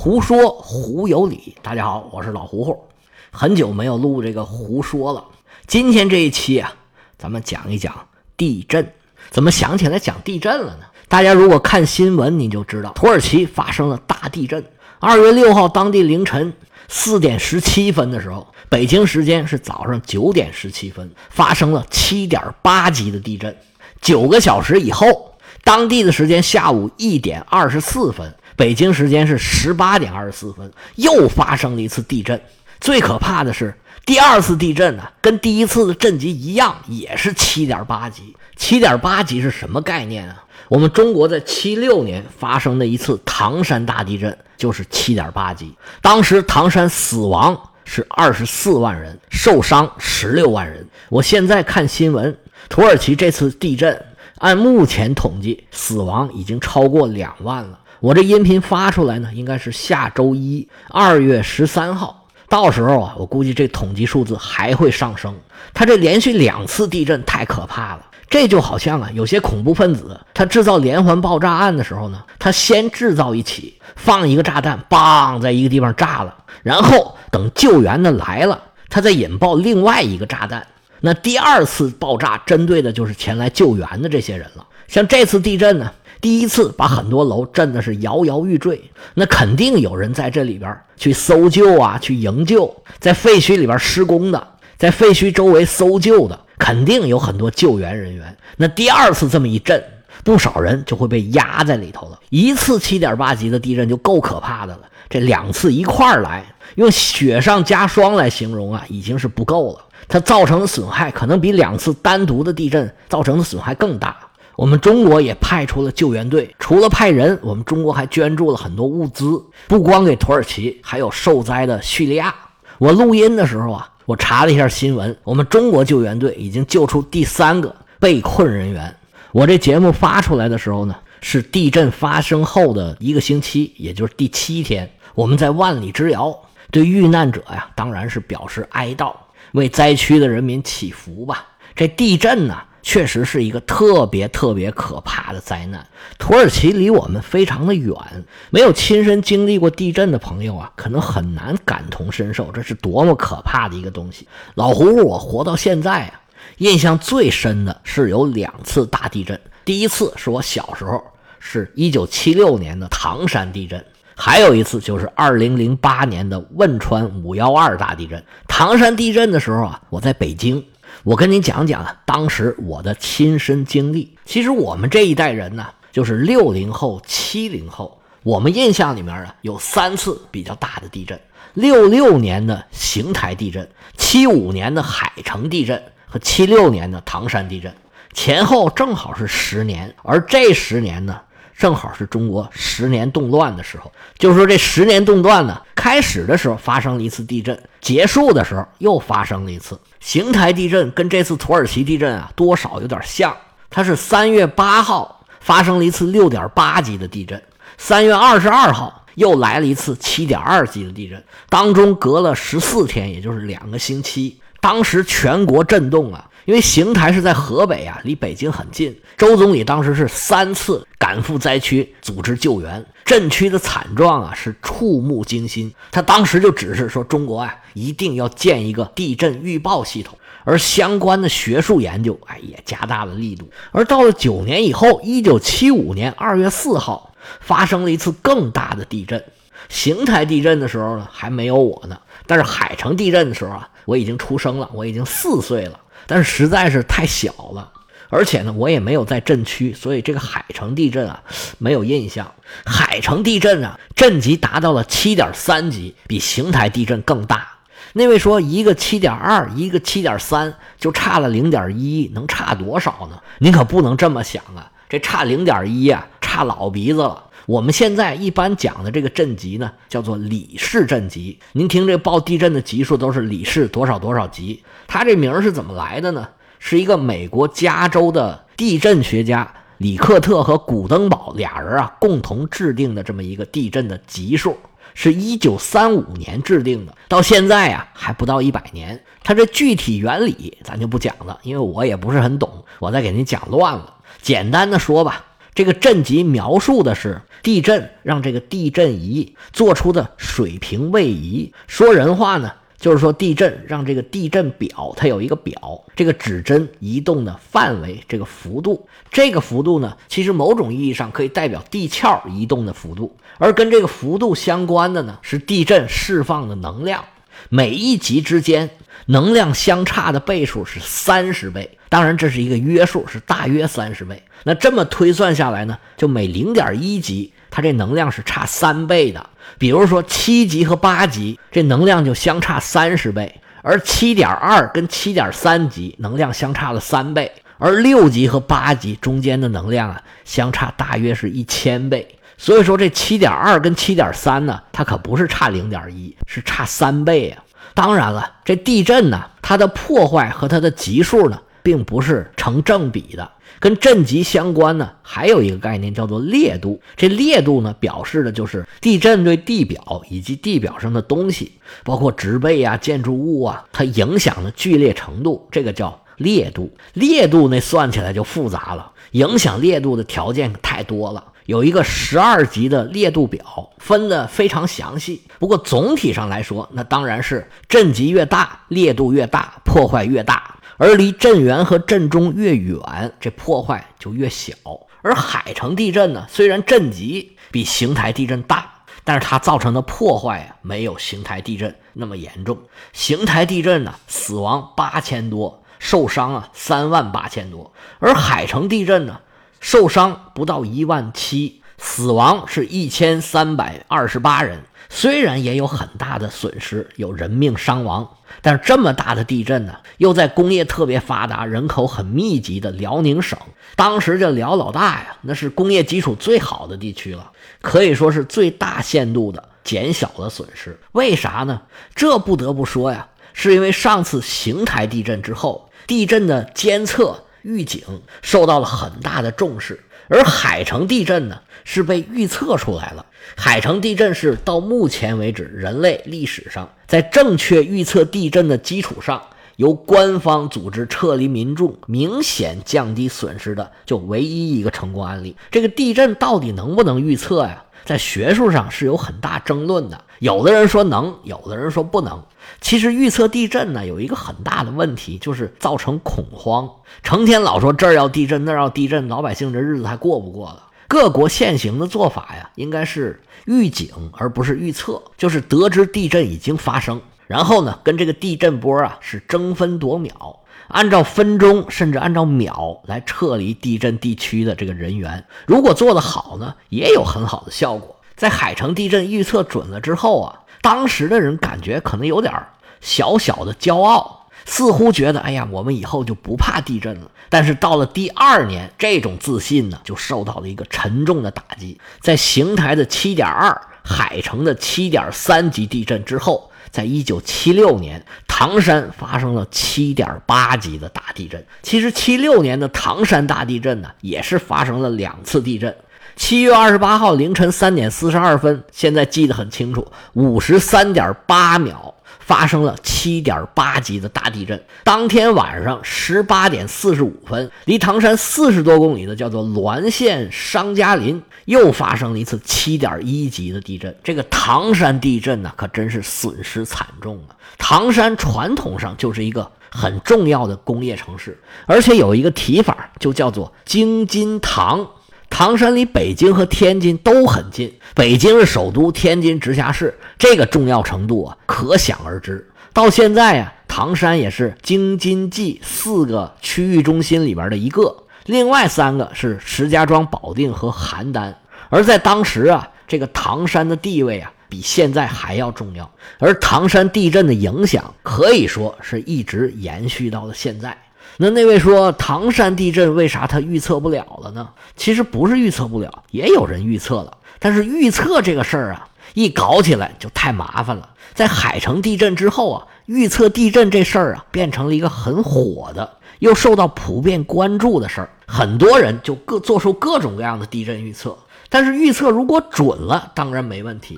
胡说胡有理，大家好，我是老胡胡，很久没有录这个胡说了。今天这一期啊，咱们讲一讲地震。怎么想起来讲地震了呢？大家如果看新闻，你就知道土耳其发生了大地震。二月六号当地凌晨四点十七分的时候，北京时间是早上九点十七分，发生了七点八级的地震。九个小时以后，当地的时间下午一点二十四分。北京时间是十八点二十四分，又发生了一次地震。最可怕的是，第二次地震呢，跟第一次的震级一样，也是七点八级。七点八级是什么概念啊？我们中国在七六年发生的一次唐山大地震就是七点八级，当时唐山死亡是二十四万人，受伤十六万人。我现在看新闻，土耳其这次地震按目前统计，死亡已经超过两万了。我这音频发出来呢，应该是下周一，二月十三号。到时候啊，我估计这统计数字还会上升。他这连续两次地震太可怕了，这就好像啊，有些恐怖分子他制造连环爆炸案的时候呢，他先制造一起，放一个炸弹，嘣，在一个地方炸了，然后等救援的来了，他再引爆另外一个炸弹。那第二次爆炸针对的就是前来救援的这些人了。像这次地震呢？第一次把很多楼震的是摇摇欲坠，那肯定有人在这里边去搜救啊，去营救，在废墟里边施工的，在废墟周围搜救的，肯定有很多救援人员。那第二次这么一震，不少人就会被压在里头了。一次七点八级的地震就够可怕的了，这两次一块儿来，用雪上加霜来形容啊，已经是不够了。它造成的损害可能比两次单独的地震造成的损害更大。我们中国也派出了救援队，除了派人，我们中国还捐助了很多物资，不光给土耳其，还有受灾的叙利亚。我录音的时候啊，我查了一下新闻，我们中国救援队已经救出第三个被困人员。我这节目发出来的时候呢，是地震发生后的一个星期，也就是第七天。我们在万里之遥，对遇难者呀，当然是表示哀悼，为灾区的人民祈福吧。这地震呢？确实是一个特别特别可怕的灾难。土耳其离我们非常的远，没有亲身经历过地震的朋友啊，可能很难感同身受，这是多么可怕的一个东西。老胡，我活到现在啊，印象最深的是有两次大地震。第一次是我小时候，是一九七六年的唐山地震；还有一次就是二零零八年的汶川五幺二大地震。唐山地震的时候啊，我在北京。我跟你讲讲啊，当时我的亲身经历。其实我们这一代人呢，就是六零后、七零后，我们印象里面啊，有三次比较大的地震：六六年的邢台地震、七五年的海城地震和七六年的唐山地震，前后正好是十年。而这十年呢，正好是中国十年动乱的时候。就是说，这十年动乱呢，开始的时候发生了一次地震，结束的时候又发生了一次。邢台地震跟这次土耳其地震啊，多少有点像。它是三月八号发生了一次六点八级的地震，三月二十二号又来了一次七点二级的地震，当中隔了十四天，也就是两个星期。当时全国震动啊，因为邢台是在河北啊，离北京很近。周总理当时是三次赶赴灾区组织救援，震区的惨状啊是触目惊心。他当时就指示说，中国啊一定要建一个地震预报系统，而相关的学术研究哎也加大了力度。而到了九年以后，一九七五年二月四号发生了一次更大的地震。邢台地震的时候呢，还没有我呢，但是海城地震的时候啊。我已经出生了，我已经四岁了，但是实在是太小了，而且呢，我也没有在震区，所以这个海城地震啊没有印象。海城地震啊，震级达到了七点三级，比邢台地震更大。那位说一个七点二，一个七点三，就差了零点一，能差多少呢？您可不能这么想啊，这差零点一啊，差老鼻子了。我们现在一般讲的这个震级呢，叫做里氏震级。您听这报地震的级数都是里氏多少多少级。它这名是怎么来的呢？是一个美国加州的地震学家里克特和古登堡俩人啊共同制定的这么一个地震的级数，是一九三五年制定的，到现在啊还不到一百年。它这具体原理咱就不讲了，因为我也不是很懂，我再给您讲乱了。简单的说吧。这个震级描述的是地震让这个地震仪做出的水平位移。说人话呢，就是说地震让这个地震表它有一个表，这个指针移动的范围，这个幅度，这个幅度呢，其实某种意义上可以代表地壳移动的幅度。而跟这个幅度相关的呢，是地震释放的能量。每一级之间能量相差的倍数是三十倍，当然这是一个约数，是大约三十倍。那这么推算下来呢，就每零点一级，它这能量是差三倍的。比如说七级和八级，这能量就相差三十倍；而七点二跟七点三级能量相差了三倍，而六级和八级中间的能量啊，相差大约是一千倍。所以说，这七点二跟七点三呢，它可不是差零点一，是差三倍啊！当然了，这地震呢，它的破坏和它的级数呢，并不是成正比的。跟震级相关呢，还有一个概念叫做烈度。这烈度呢，表示的就是地震对地表以及地表上的东西，包括植被啊、建筑物啊，它影响的剧烈程度，这个叫烈度。烈度那算起来就复杂了，影响烈度的条件太多了。有一个十二级的烈度表，分的非常详细。不过总体上来说，那当然是震级越大，烈度越大，破坏越大；而离震源和震中越远，这破坏就越小。而海城地震呢，虽然震级比邢台地震大，但是它造成的破坏啊，没有邢台地震那么严重。邢台地震呢，死亡八千多，受伤啊三万八千多，而海城地震呢？受伤不到一万七，死亡是一千三百二十八人。虽然也有很大的损失，有人命伤亡，但是这么大的地震呢，又在工业特别发达、人口很密集的辽宁省。当时这辽老大呀，那是工业基础最好的地区了，可以说是最大限度的减小了损失。为啥呢？这不得不说呀，是因为上次邢台地震之后，地震的监测。预警受到了很大的重视，而海城地震呢是被预测出来了。海城地震是到目前为止人类历史上在正确预测地震的基础上，由官方组织撤离民众，明显降低损失的，就唯一一个成功案例。这个地震到底能不能预测呀？在学术上是有很大争论的，有的人说能，有的人说不能。其实预测地震呢，有一个很大的问题，就是造成恐慌。成天老说这儿要地震，那儿要地震，老百姓这日子还过不过了？各国现行的做法呀，应该是预警而不是预测，就是得知地震已经发生，然后呢，跟这个地震波啊是争分夺秒，按照分钟甚至按照秒来撤离地震地区的这个人员。如果做得好呢，也有很好的效果。在海城地震预测准了之后啊。当时的人感觉可能有点小小的骄傲，似乎觉得哎呀，我们以后就不怕地震了。但是到了第二年，这种自信呢就受到了一个沉重的打击。在邢台的七点二、海城的七点三级地震之后，在一九七六年，唐山发生了七点八级的大地震。其实七六年的唐山大地震呢，也是发生了两次地震。七月二十八号凌晨三点四十二分，现在记得很清楚，五十三点八秒发生了七点八级的大地震。当天晚上十八点四十五分，离唐山四十多公里的叫做滦县商家林又发生了一次七点一级的地震。这个唐山地震呢，可真是损失惨重啊！唐山传统上就是一个很重要的工业城市，而且有一个提法，就叫做京津唐。唐山离北京和天津都很近，北京是首都，天津直辖市，这个重要程度啊，可想而知。到现在啊，唐山也是京津冀四个区域中心里边的一个，另外三个是石家庄、保定和邯郸。而在当时啊，这个唐山的地位啊，比现在还要重要。而唐山地震的影响，可以说是一直延续到了现在。那那位说唐山地震为啥他预测不了了呢？其实不是预测不了，也有人预测了。但是预测这个事儿啊，一搞起来就太麻烦了。在海城地震之后啊，预测地震这事儿啊，变成了一个很火的，又受到普遍关注的事儿。很多人就各做出各种各样的地震预测。但是预测如果准了，当然没问题；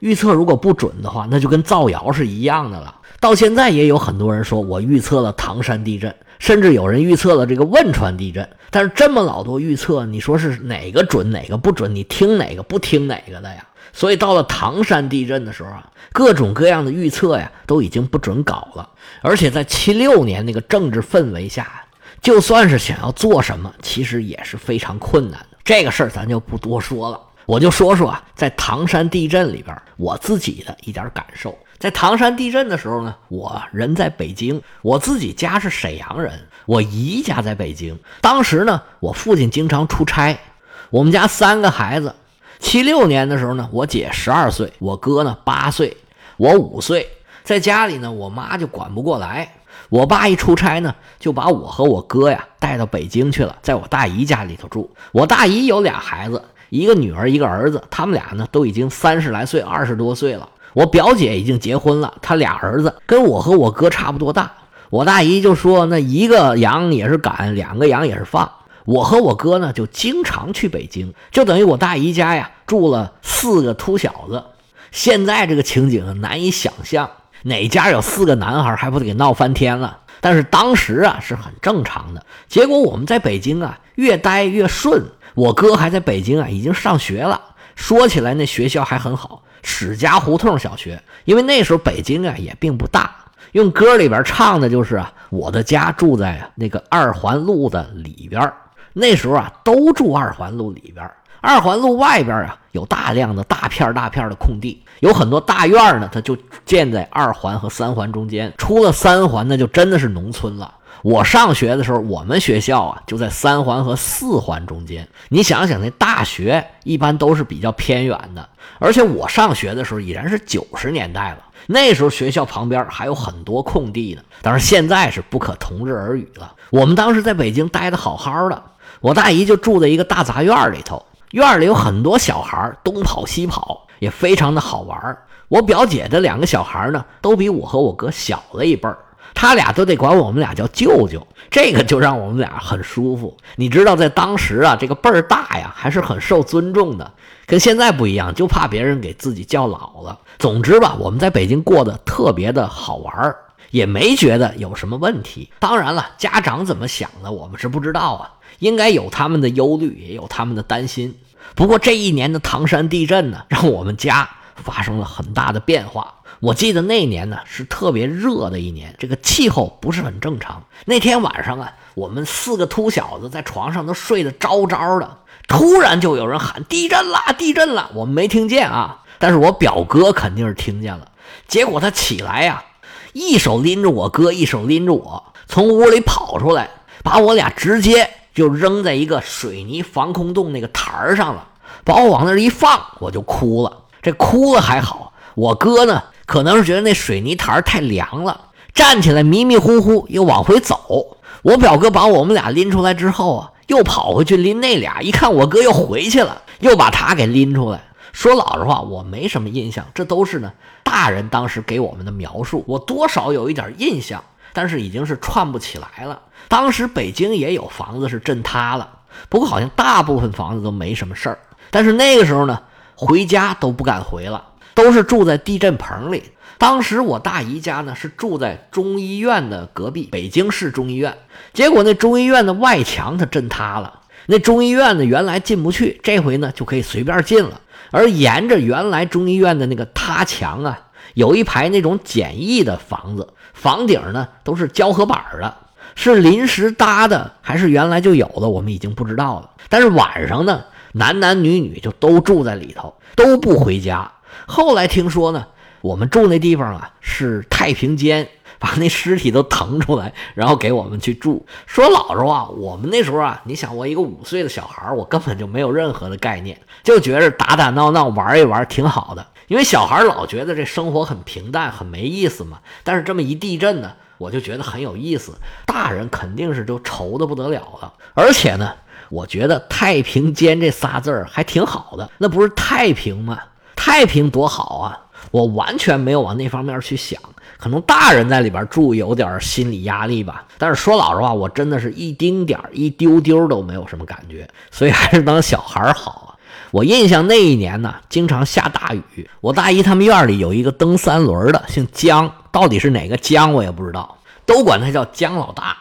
预测如果不准的话，那就跟造谣是一样的了。到现在也有很多人说我预测了唐山地震，甚至有人预测了这个汶川地震。但是这么老多预测，你说是哪个准哪个不准？你听哪个不听哪个的呀？所以到了唐山地震的时候啊，各种各样的预测呀都已经不准搞了。而且在七六年那个政治氛围下，就算是想要做什么，其实也是非常困难的。这个事儿咱就不多说了。我就说说啊，在唐山地震里边，我自己的一点感受。在唐山地震的时候呢，我人在北京，我自己家是沈阳人，我姨家在北京。当时呢，我父亲经常出差，我们家三个孩子。七六年的时候呢，我姐十二岁，我哥呢八岁，我五岁，在家里呢，我妈就管不过来。我爸一出差呢，就把我和我哥呀带到北京去了，在我大姨家里头住。我大姨有俩孩子。一个女儿，一个儿子，他们俩呢都已经三十来岁，二十多岁了。我表姐已经结婚了，她俩儿子跟我和我哥差不多大。我大姨就说：“那一个羊也是赶，两个羊也是放。”我和我哥呢就经常去北京，就等于我大姨家呀住了四个秃小子。现在这个情景难以想象，哪家有四个男孩还不得给闹翻天了？但是当时啊是很正常的。结果我们在北京啊越待越顺。我哥还在北京啊，已经上学了。说起来，那学校还很好，史家胡同小学。因为那时候北京啊也并不大，用歌里边唱的就是啊，我的家住在那个二环路的里边。那时候啊，都住二环路里边。二环路外边啊，有大量的大片大片的空地，有很多大院呢，它就建在二环和三环中间。出了三环，那就真的是农村了。我上学的时候，我们学校啊就在三环和四环中间。你想想，那大学一般都是比较偏远的，而且我上学的时候已然是九十年代了，那时候学校旁边还有很多空地呢。当然现在是不可同日而语了。我们当时在北京待的好好的，我大姨就住在一个大杂院里头，院里有很多小孩东跑西跑，也非常的好玩。我表姐的两个小孩呢，都比我和我哥小了一辈儿。他俩都得管我们俩叫舅舅，这个就让我们俩很舒服。你知道，在当时啊，这个辈儿大呀，还是很受尊重的，跟现在不一样，就怕别人给自己叫老了。总之吧，我们在北京过得特别的好玩儿也没觉得有什么问题。当然了，家长怎么想的，我们是不知道啊，应该有他们的忧虑，也有他们的担心。不过这一年的唐山地震呢，让我们家发生了很大的变化。我记得那年呢是特别热的一年，这个气候不是很正常。那天晚上啊，我们四个秃小子在床上都睡得着着的，突然就有人喊地震了，地震了！我们没听见啊，但是我表哥肯定是听见了。结果他起来呀，一手拎着我哥，一手拎着我，从屋里跑出来，把我俩直接就扔在一个水泥防空洞那个台儿上了，把我往那儿一放，我就哭了。这哭了还好，我哥呢？可能是觉得那水泥台太凉了，站起来迷迷糊糊又往回走。我表哥把我们俩拎出来之后啊，又跑回去拎那俩。一看我哥又回去了，又把他给拎出来。说老实话，我没什么印象，这都是呢大人当时给我们的描述。我多少有一点印象，但是已经是串不起来了。当时北京也有房子是震塌了，不过好像大部分房子都没什么事儿。但是那个时候呢，回家都不敢回了。都是住在地震棚里。当时我大姨家呢是住在中医院的隔壁，北京市中医院。结果那中医院的外墙它震塌了，那中医院呢原来进不去，这回呢就可以随便进了。而沿着原来中医院的那个塌墙啊，有一排那种简易的房子，房顶呢都是胶合板的，是临时搭的还是原来就有的，我们已经不知道了。但是晚上呢，男男女女就都住在里头，都不回家。后来听说呢，我们住那地方啊是太平间，把那尸体都腾出来，然后给我们去住。说老实话，我们那时候啊，你想我一个五岁的小孩，我根本就没有任何的概念，就觉着打打闹闹玩一玩挺好的。因为小孩老觉得这生活很平淡，很没意思嘛。但是这么一地震呢，我就觉得很有意思。大人肯定是都愁的不得了了。而且呢，我觉得太平间这仨字儿还挺好的，那不是太平吗？太平多好啊！我完全没有往那方面去想，可能大人在里边住有点心理压力吧。但是说老实话，我真的是一丁点儿、一丢丢都没有什么感觉，所以还是当小孩好啊。我印象那一年呢，经常下大雨。我大姨他们院里有一个蹬三轮的，姓姜，到底是哪个姜我也不知道，都管他叫姜老大。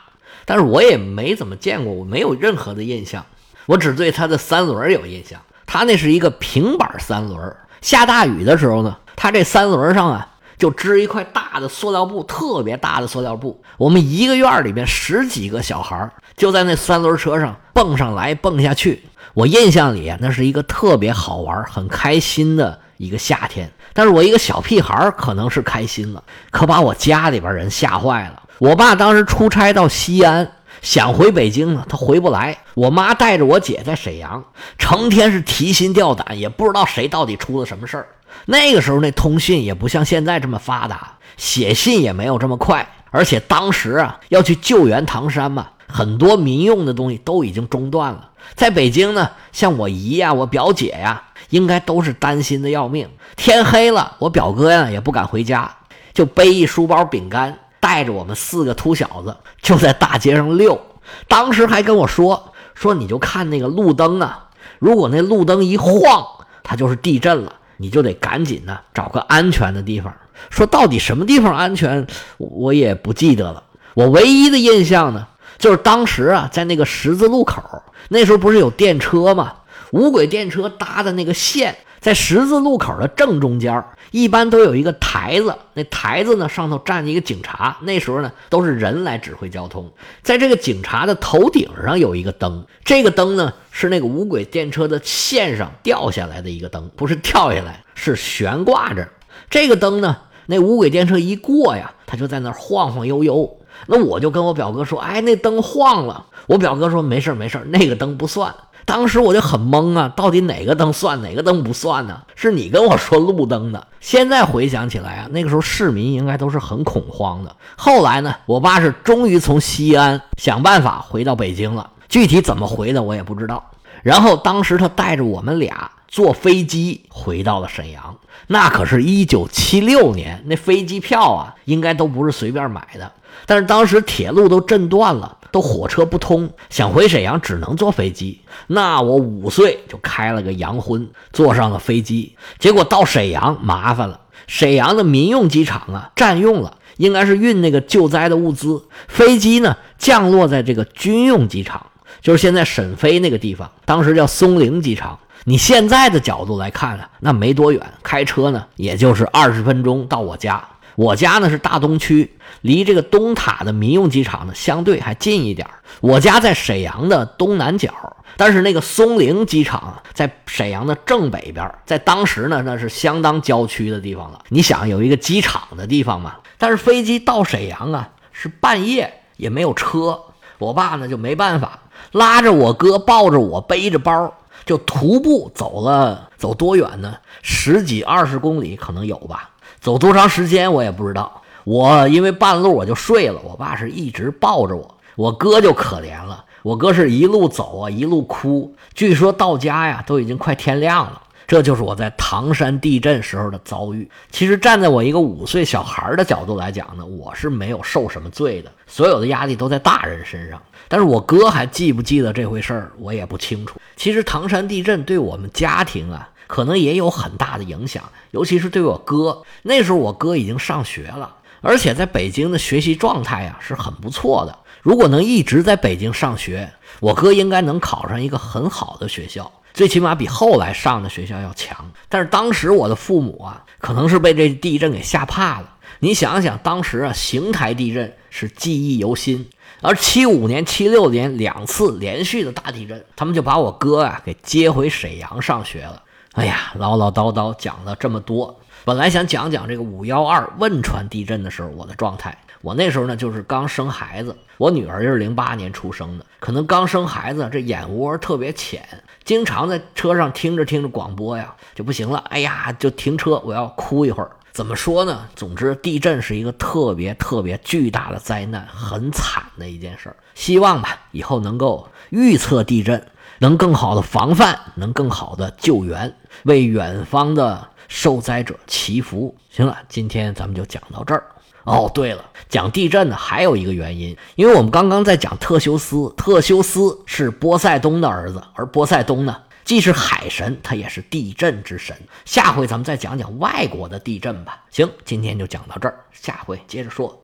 但是我也没怎么见过，我没有任何的印象，我只对他的三轮有印象。他那是一个平板三轮，下大雨的时候呢，他这三轮上啊就支一块大的塑料布，特别大的塑料布。我们一个院里边十几个小孩就在那三轮车上蹦上来蹦下去。我印象里那是一个特别好玩、很开心的一个夏天。但是我一个小屁孩可能是开心了，可把我家里边人吓坏了。我爸当时出差到西安，想回北京呢，他回不来。我妈带着我姐在沈阳，成天是提心吊胆，也不知道谁到底出了什么事儿。那个时候那通讯也不像现在这么发达，写信也没有这么快，而且当时啊要去救援唐山嘛，很多民用的东西都已经中断了。在北京呢，像我姨呀、我表姐呀，应该都是担心的要命。天黑了，我表哥呀也不敢回家，就背一书包饼干，带着我们四个秃小子就在大街上溜。当时还跟我说说，你就看那个路灯啊，如果那路灯一晃，它就是地震了，你就得赶紧呢找个安全的地方。说到底什么地方安全，我也不记得了。我唯一的印象呢，就是当时啊，在那个十字路口。那时候不是有电车吗？无轨电车搭的那个线，在十字路口的正中间，一般都有一个台子。那台子呢，上头站着一个警察。那时候呢，都是人来指挥交通。在这个警察的头顶上有一个灯，这个灯呢，是那个无轨电车的线上掉下来的一个灯，不是跳下来，是悬挂着。这个灯呢，那无轨电车一过呀，它就在那晃晃悠悠。那我就跟我表哥说：“哎，那灯晃了。”我表哥说：“没事没事那个灯不算。”当时我就很懵啊，到底哪个灯算，哪个灯不算呢？是你跟我说路灯的。现在回想起来啊，那个时候市民应该都是很恐慌的。后来呢，我爸是终于从西安想办法回到北京了，具体怎么回的我也不知道。然后当时他带着我们俩坐飞机回到了沈阳，那可是一九七六年，那飞机票啊，应该都不是随便买的。但是当时铁路都震断了，都火车不通，想回沈阳只能坐飞机。那我五岁就开了个洋荤，坐上了飞机。结果到沈阳麻烦了，沈阳的民用机场啊占用了，应该是运那个救灾的物资。飞机呢降落在这个军用机场，就是现在沈飞那个地方，当时叫松陵机场。你现在的角度来看啊，那没多远，开车呢也就是二十分钟到我家。我家呢是大东区，离这个东塔的民用机场呢相对还近一点我家在沈阳的东南角，但是那个松陵机场在沈阳的正北边，在当时呢那是相当郊区的地方了。你想有一个机场的地方嘛？但是飞机到沈阳啊是半夜，也没有车。我爸呢就没办法，拉着我哥，抱着我，背着包，就徒步走了。走多远呢？十几二十公里可能有吧。走多长时间我也不知道，我因为半路我就睡了，我爸是一直抱着我，我哥就可怜了，我哥是一路走啊一路哭，据说到家呀都已经快天亮了。这就是我在唐山地震时候的遭遇。其实站在我一个五岁小孩的角度来讲呢，我是没有受什么罪的，所有的压力都在大人身上。但是我哥还记不记得这回事儿，我也不清楚。其实唐山地震对我们家庭啊。可能也有很大的影响，尤其是对我哥。那时候我哥已经上学了，而且在北京的学习状态呀是很不错的。如果能一直在北京上学，我哥应该能考上一个很好的学校，最起码比后来上的学校要强。但是当时我的父母啊，可能是被这地震给吓怕了。你想想，当时啊，邢台地震是记忆犹新，而七五年、七六年两次连续的大地震，他们就把我哥啊给接回沈阳上学了。哎呀，唠唠叨叨讲了这么多，本来想讲讲这个五幺二汶川地震的时候我的状态。我那时候呢就是刚生孩子，我女儿是零八年出生的，可能刚生孩子，这眼窝特别浅，经常在车上听着听着广播呀就不行了。哎呀，就停车，我要哭一会儿。怎么说呢？总之，地震是一个特别特别巨大的灾难，很惨的一件事儿。希望吧，以后能够预测地震。能更好的防范，能更好的救援，为远方的受灾者祈福。行了，今天咱们就讲到这儿。哦，对了，讲地震呢还有一个原因，因为我们刚刚在讲特修斯，特修斯是波塞冬的儿子，而波塞冬呢。既是海神，他也是地震之神。下回咱们再讲讲外国的地震吧。行，今天就讲到这儿，下回接着说。